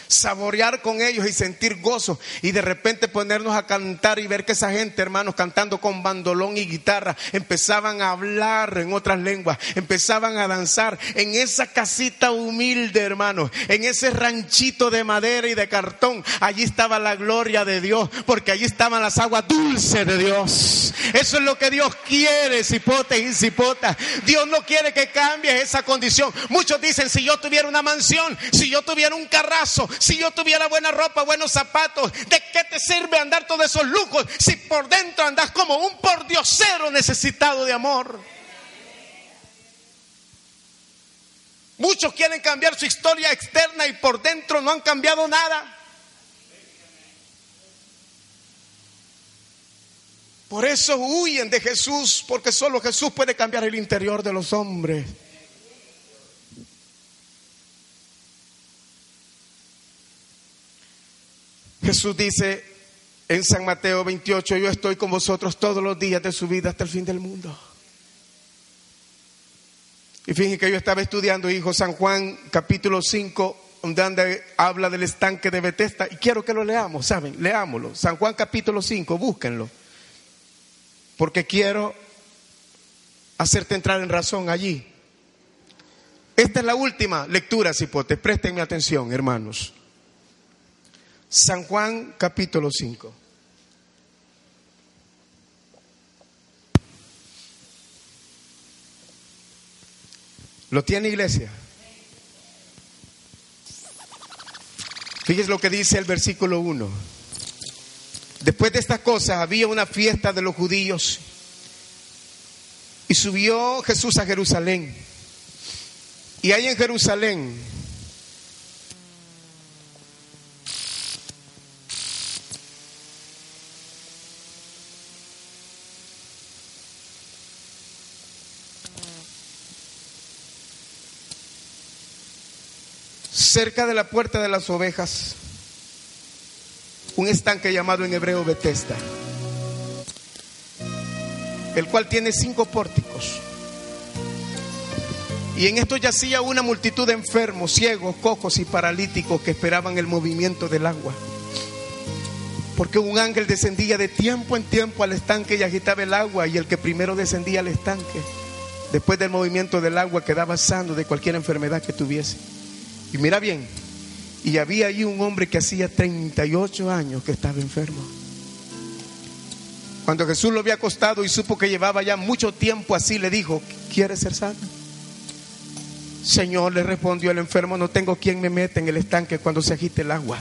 saborear con ellos y sentir gozo y de repente ponernos a cantar y ver que esa gente, hermanos, cantando con bandolón y guitarra, empezaban a hablar en otras lenguas, empezaban a danzar en esa casita humilde, hermanos, en ese ranchito de madera y de cartón. Allí estaba la gloria de Dios, porque allí estaban las aguas dulces de Dios. Eso es lo que Dios quiere, cipotes y cipotas. Dios no quiere que cambies esa condición. Muchos dicen, si yo tuviera una mansión, si yo tuviera un carrazo, si yo tuviera buena ropa, buenos zapatos, ¿de qué te sirve andar todos esos lujos si por dentro andas como un pordiosero necesitado de amor? Muchos quieren cambiar su historia externa y por dentro no han cambiado nada. Por eso huyen de Jesús, porque solo Jesús puede cambiar el interior de los hombres. Jesús dice en San Mateo 28, yo estoy con vosotros todos los días de su vida hasta el fin del mundo. Y fíjense que yo estaba estudiando, hijo, San Juan capítulo 5, donde habla del estanque de Bethesda, y quiero que lo leamos, ¿saben? Leámoslo. San Juan capítulo 5, búsquenlo. Porque quiero hacerte entrar en razón allí. Esta es la última lectura, cipotes. Préstenme atención, hermanos. San Juan capítulo 5. ¿Lo tiene iglesia? Fíjese lo que dice el versículo 1. Después de estas cosas había una fiesta de los judíos y subió Jesús a Jerusalén. Y hay en Jerusalén cerca de la puerta de las ovejas, un estanque llamado en hebreo Betesda, el cual tiene cinco pórticos. Y en esto yacía una multitud de enfermos, ciegos, cojos y paralíticos que esperaban el movimiento del agua. Porque un ángel descendía de tiempo en tiempo al estanque y agitaba el agua y el que primero descendía al estanque, después del movimiento del agua, quedaba sano de cualquier enfermedad que tuviese. Y mira bien, y había allí un hombre que hacía 38 años que estaba enfermo. Cuando Jesús lo había acostado y supo que llevaba ya mucho tiempo así, le dijo, ¿quieres ser sano? Señor, le respondió el enfermo, no tengo quien me meta en el estanque cuando se agite el agua.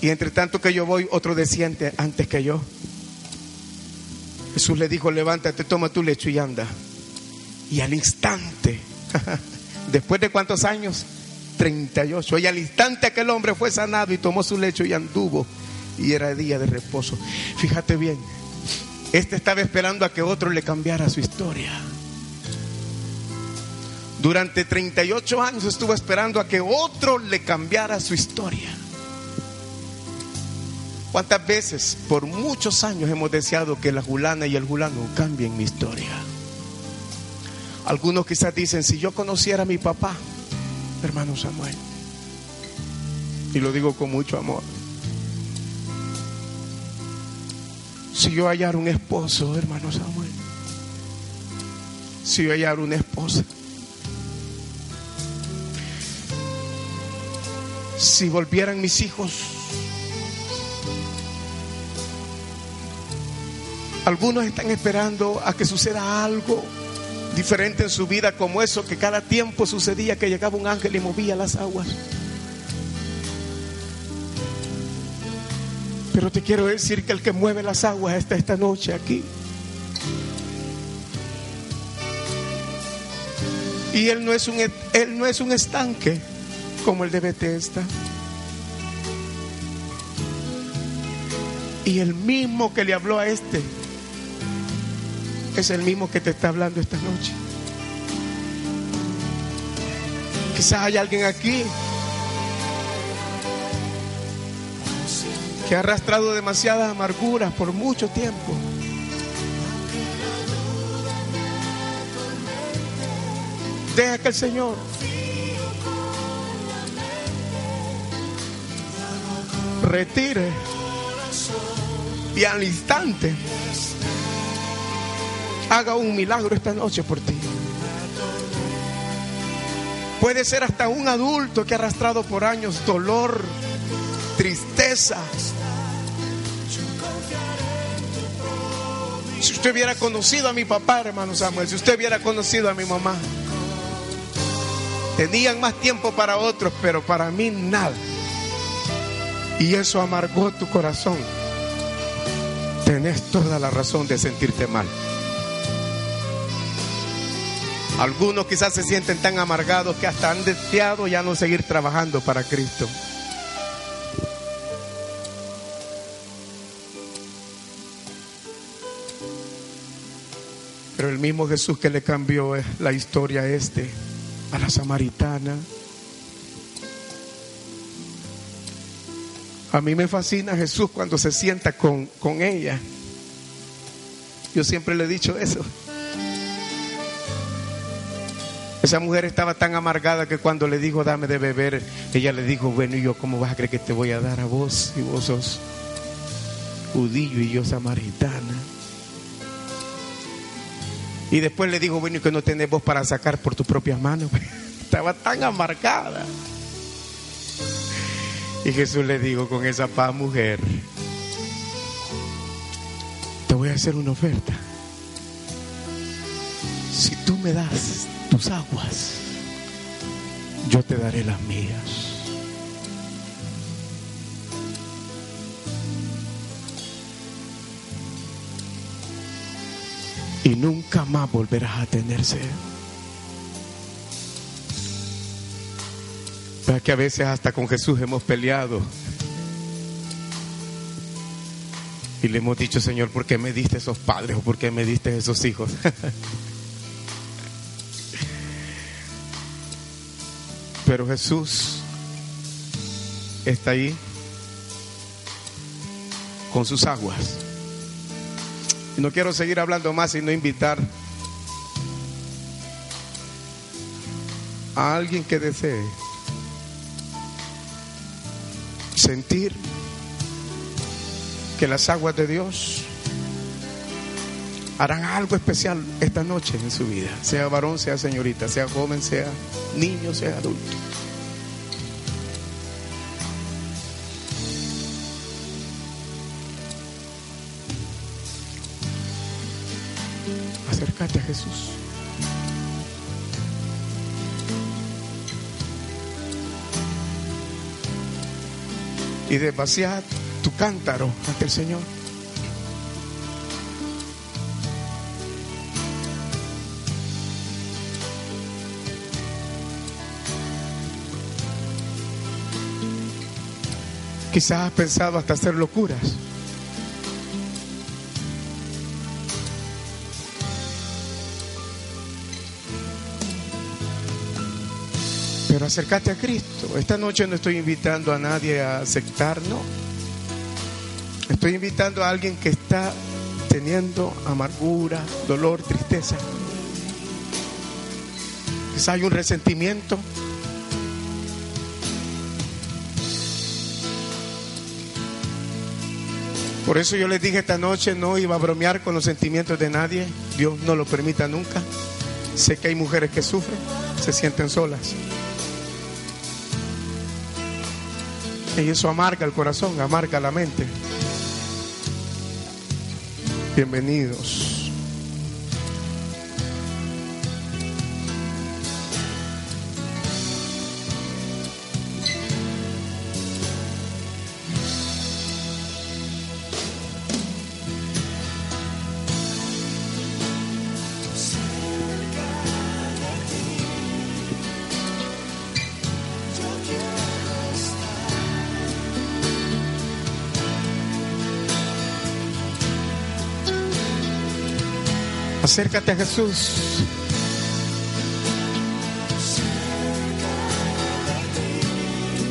Y entre tanto que yo voy, otro desciende antes que yo. Jesús le dijo, levántate, toma tu lecho y anda. Y al instante, [LAUGHS] después de cuántos años, 38, y al instante aquel hombre fue sanado y tomó su lecho y anduvo. Y era día de reposo. Fíjate bien, este estaba esperando a que otro le cambiara su historia. Durante 38 años estuvo esperando a que otro le cambiara su historia. ¿Cuántas veces por muchos años hemos deseado que la Julana y el Julano cambien mi historia? Algunos quizás dicen, si yo conociera a mi papá, hermano Samuel, y lo digo con mucho amor, si yo hallara un esposo, hermano Samuel, si yo hallara una esposa, si volvieran mis hijos. Algunos están esperando a que suceda algo diferente en su vida como eso que cada tiempo sucedía que llegaba un ángel y movía las aguas. Pero te quiero decir que el que mueve las aguas está esta noche aquí. Y él no es un, él no es un estanque como el de Bethesda. Y el mismo que le habló a este es el mismo que te está hablando esta noche. Quizás hay alguien aquí que ha arrastrado demasiadas amarguras por mucho tiempo. Deja que el Señor retire y al instante haga un milagro esta noche por ti. Puede ser hasta un adulto que ha arrastrado por años dolor, tristeza. Si usted hubiera conocido a mi papá, hermano Samuel, si usted hubiera conocido a mi mamá, tenían más tiempo para otros, pero para mí nada. Y eso amargó tu corazón. Tenés toda la razón de sentirte mal. Algunos quizás se sienten tan amargados que hasta han deseado ya no seguir trabajando para Cristo. Pero el mismo Jesús que le cambió la historia a este, a la samaritana. A mí me fascina Jesús cuando se sienta con, con ella. Yo siempre le he dicho eso. Esa mujer estaba tan amargada que cuando le dijo, dame de beber, ella le dijo, bueno, ¿y yo cómo vas a creer que te voy a dar a vos? Si vos sos judío y yo samaritana. Y después le dijo, bueno, ¿y que no tenés vos para sacar por tus propias manos? [LAUGHS] estaba tan amargada. Y Jesús le dijo con esa paz, mujer, te voy a hacer una oferta. Si tú me das tus aguas, yo te daré las mías. Y nunca más volverás a tener sed. Para que a veces hasta con Jesús hemos peleado. Y le hemos dicho, Señor, ¿por qué me diste esos padres o por qué me diste esos hijos? [LAUGHS] Pero Jesús está ahí con sus aguas. Y no quiero seguir hablando más, sino invitar a alguien que desee sentir que las aguas de Dios harán algo especial esta noche en su vida, sea varón, sea señorita, sea joven, sea niño, sea adulto. Acércate a Jesús. Y de vaciar tu cántaro ante el Señor. Quizás has pensado hasta hacer locuras. Pero acércate a Cristo. Esta noche no estoy invitando a nadie a aceptar, no. Estoy invitando a alguien que está teniendo amargura, dolor, tristeza. Quizás hay un resentimiento. Por eso yo les dije esta noche, no iba a bromear con los sentimientos de nadie. Dios no lo permita nunca. Sé que hay mujeres que sufren, se sienten solas. Y eso amarga el corazón, amarga la mente. Bienvenidos. Acércate a Jesús.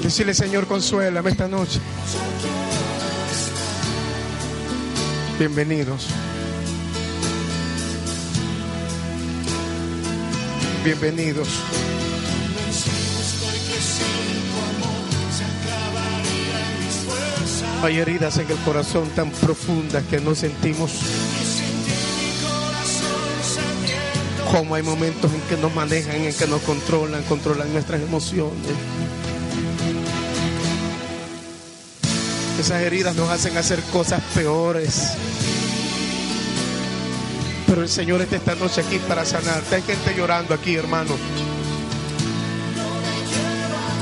Decirle, Señor, consuélame esta noche. Bienvenidos. Bienvenidos. Hay heridas en el corazón tan profundas que no sentimos. Como hay momentos en que nos manejan, en que nos controlan, controlan nuestras emociones. Esas heridas nos hacen hacer cosas peores. Pero el Señor está esta noche aquí para sanarte. Hay gente llorando aquí, hermano.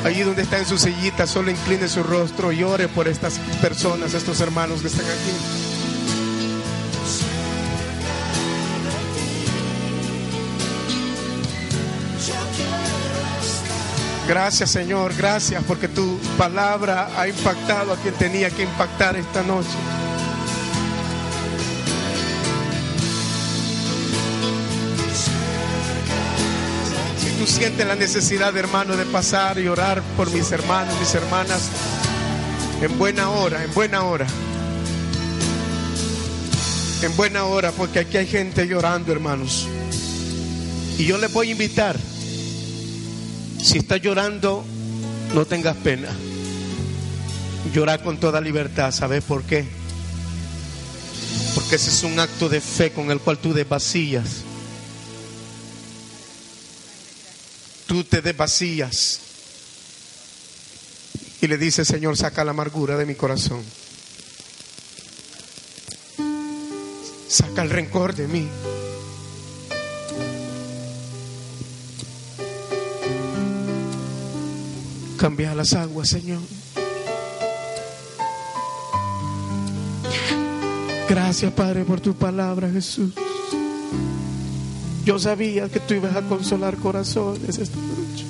Allí donde está en su sillita, solo incline su rostro y ore por estas personas, estos hermanos que están aquí. Gracias Señor, gracias porque tu palabra ha impactado a quien tenía que impactar esta noche. Si tú sientes la necesidad, hermano, de pasar y orar por mis hermanos, mis hermanas, en buena hora, en buena hora. En buena hora, porque aquí hay gente llorando, hermanos. Y yo les voy a invitar si estás llorando, no tengas pena. Llorar con toda libertad. ¿Sabes por qué? Porque ese es un acto de fe con el cual tú desvacías. Tú te desvacías. Y le dices, Señor, saca la amargura de mi corazón. Saca el rencor de mí. Cambia las aguas, Señor. Gracias, Padre, por tu palabra, Jesús. Yo sabía que tú ibas a consolar corazones esta noche.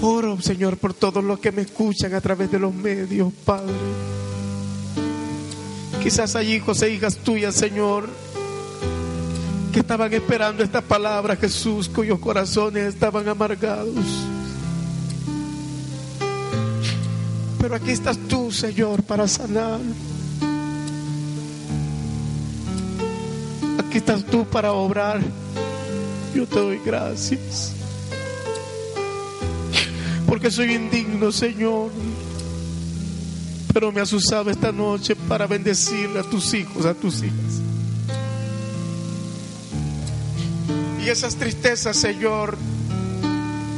Oro, Señor, por todos los que me escuchan a través de los medios, Padre. Quizás hay hijos e hijas tuyas, Señor, estaban esperando esta palabra, Jesús, cuyos corazones estaban amargados. Pero aquí estás tú, Señor, para sanar. Aquí estás tú para obrar Yo te doy gracias. Porque soy indigno, Señor. Pero me has usado esta noche para bendecirle a tus hijos, a tus hijas. Y esas tristezas, Señor,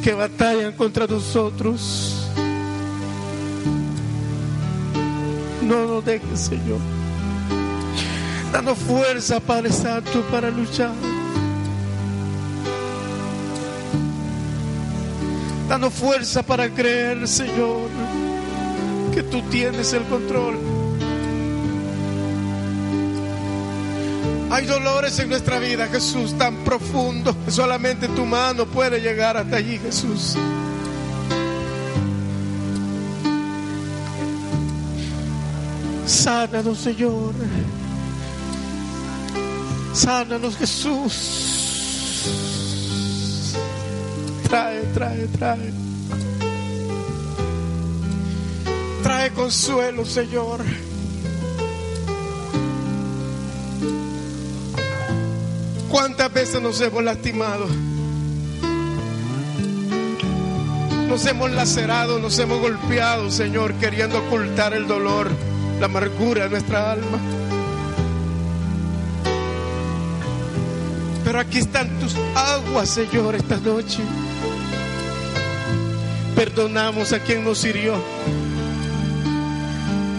que batallan contra nosotros, no nos dejes, Señor. Danos fuerza, Padre Santo, para luchar. Danos fuerza para creer, Señor, que tú tienes el control. Hay dolores en nuestra vida, Jesús, tan profundos que solamente tu mano puede llegar hasta allí, Jesús. Sánanos, Señor. Sánanos, Jesús. Trae, trae, trae. Trae consuelo, Señor. ¿Cuántas veces nos hemos lastimado? Nos hemos lacerado, nos hemos golpeado, Señor, queriendo ocultar el dolor, la amargura de nuestra alma. Pero aquí están tus aguas, Señor, esta noche. Perdonamos a quien nos hirió.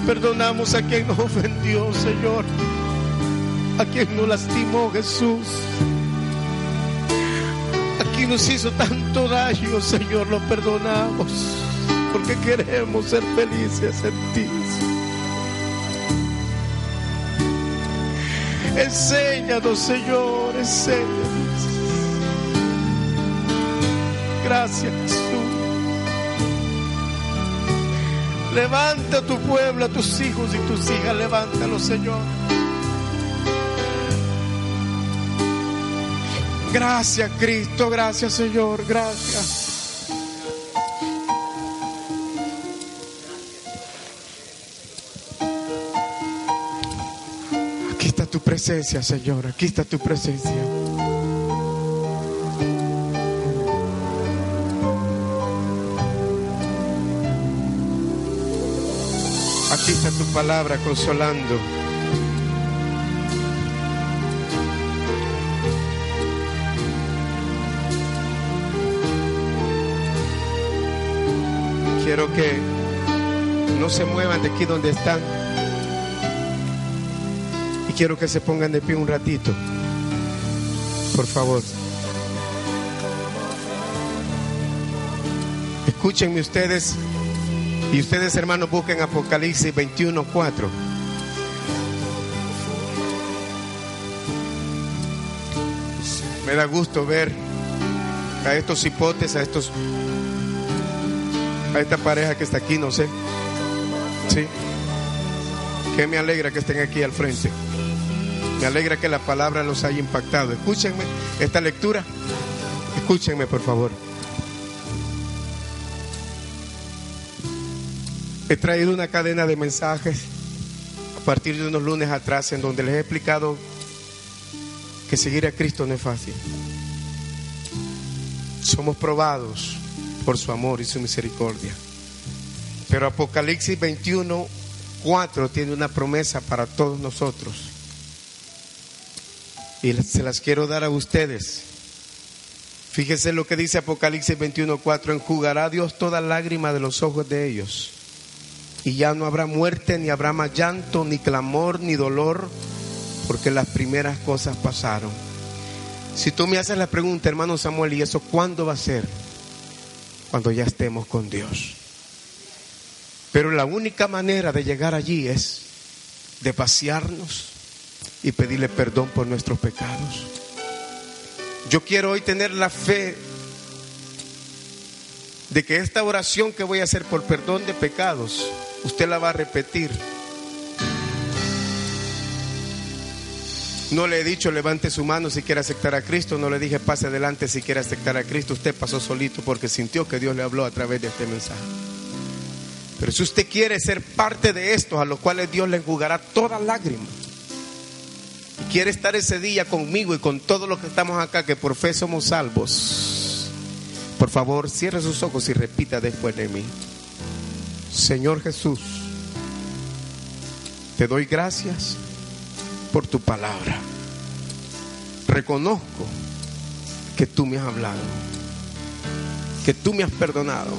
Perdonamos a quien nos ofendió, Señor. A quien nos lastimó, Jesús. A quien nos hizo tanto daño, Señor, lo perdonamos. Porque queremos ser felices en ti. Enséñanos, Señor, enséñanos. Gracias, Jesús. Levanta a tu pueblo, a tus hijos y tus hijas, levántalo, Señor. Gracias, Cristo, gracias, Señor, gracias. Aquí está tu presencia, Señor, aquí está tu presencia. Aquí está tu palabra consolando. Quiero que no se muevan de aquí donde están. Y quiero que se pongan de pie un ratito. Por favor. Escúchenme ustedes. Y ustedes, hermanos, busquen Apocalipsis 21, 4. Me da gusto ver a estos hipotes, a estos, a esta pareja que está aquí, no sé. Sí. Que me alegra que estén aquí al frente. Me alegra que la palabra los haya impactado. Escúchenme esta lectura. Escúchenme, por favor. He traído una cadena de mensajes a partir de unos lunes atrás en donde les he explicado que seguir a Cristo no es fácil. Somos probados por su amor y su misericordia. Pero Apocalipsis 21, 4 tiene una promesa para todos nosotros. Y se las quiero dar a ustedes. Fíjense lo que dice Apocalipsis 21, 4. Enjugará Dios toda lágrima de los ojos de ellos y ya no habrá muerte, ni habrá más llanto, ni clamor, ni dolor, porque las primeras cosas pasaron. Si tú me haces la pregunta, hermano Samuel, ¿y eso cuándo va a ser? Cuando ya estemos con Dios. Pero la única manera de llegar allí es de pasearnos y pedirle perdón por nuestros pecados. Yo quiero hoy tener la fe de que esta oración que voy a hacer por perdón de pecados, usted la va a repetir. No le he dicho levante su mano si quiere aceptar a Cristo, no le dije pase adelante si quiere aceptar a Cristo, usted pasó solito porque sintió que Dios le habló a través de este mensaje. Pero si usted quiere ser parte de estos a los cuales Dios le enjugará toda lágrima, quiere estar ese día conmigo y con todos los que estamos acá que por fe somos salvos, por favor cierre sus ojos y repita después de mí. Señor Jesús, te doy gracias por tu palabra. Reconozco que tú me has hablado, que tú me has perdonado.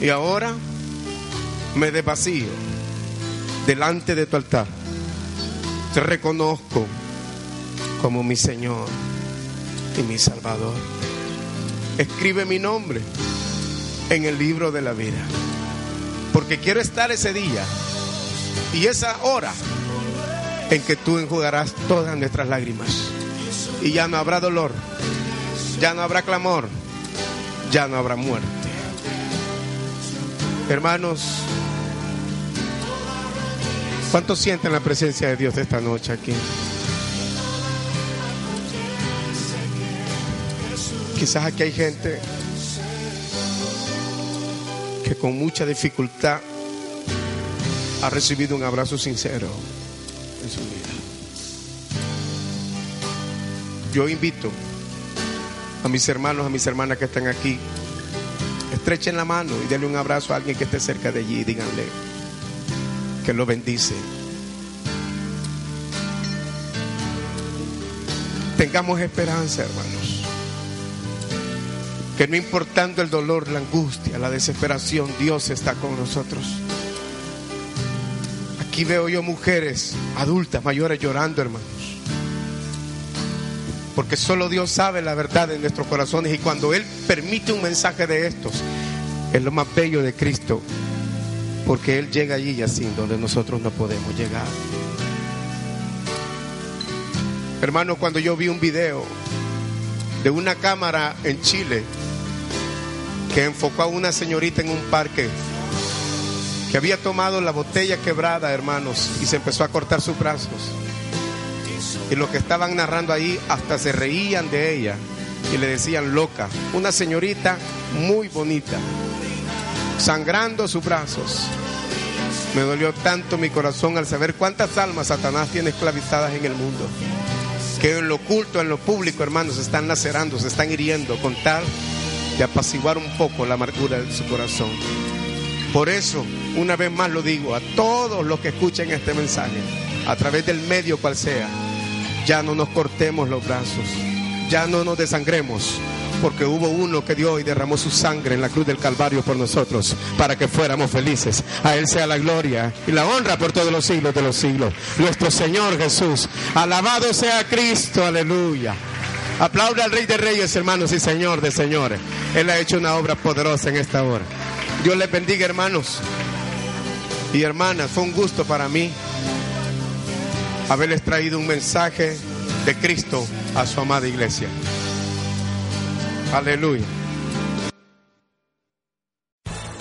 Y ahora me desvacío delante de tu altar. Te reconozco como mi Señor y mi Salvador. Escribe mi nombre en el libro de la vida. Porque quiero estar ese día y esa hora en que tú enjugarás todas nuestras lágrimas. Y ya no habrá dolor, ya no habrá clamor, ya no habrá muerte. Hermanos, ¿cuántos sienten la presencia de Dios esta noche aquí? Quizás aquí hay gente que con mucha dificultad ha recibido un abrazo sincero en su vida. Yo invito a mis hermanos, a mis hermanas que están aquí, estrechen la mano y denle un abrazo a alguien que esté cerca de allí y díganle que lo bendice. Tengamos esperanza, hermanos. Que no importando el dolor, la angustia, la desesperación, Dios está con nosotros. Aquí veo yo mujeres adultas, mayores llorando, hermanos. Porque solo Dios sabe la verdad en nuestros corazones y cuando Él permite un mensaje de estos, es lo más bello de Cristo. Porque Él llega allí y así, donde nosotros no podemos llegar. Hermano, cuando yo vi un video de una cámara en Chile que enfocó a una señorita en un parque que había tomado la botella quebrada, hermanos, y se empezó a cortar sus brazos. Y los que estaban narrando ahí hasta se reían de ella y le decían loca. Una señorita muy bonita, sangrando sus brazos. Me dolió tanto mi corazón al saber cuántas almas Satanás tiene esclavizadas en el mundo. Que en lo oculto, en lo público, hermanos, se están lacerando, se están hiriendo con tal de apaciguar un poco la amargura de su corazón. Por eso, una vez más lo digo a todos los que escuchen este mensaje, a través del medio cual sea, ya no nos cortemos los brazos, ya no nos desangremos, porque hubo uno que dio y derramó su sangre en la cruz del Calvario por nosotros, para que fuéramos felices. A Él sea la gloria y la honra por todos los siglos de los siglos. Nuestro Señor Jesús, alabado sea Cristo, aleluya. Aplauda al Rey de Reyes, hermanos y Señor de Señores. Él ha hecho una obra poderosa en esta hora. Dios les bendiga, hermanos y hermanas. Fue un gusto para mí haberles traído un mensaje de Cristo a su amada iglesia. Aleluya.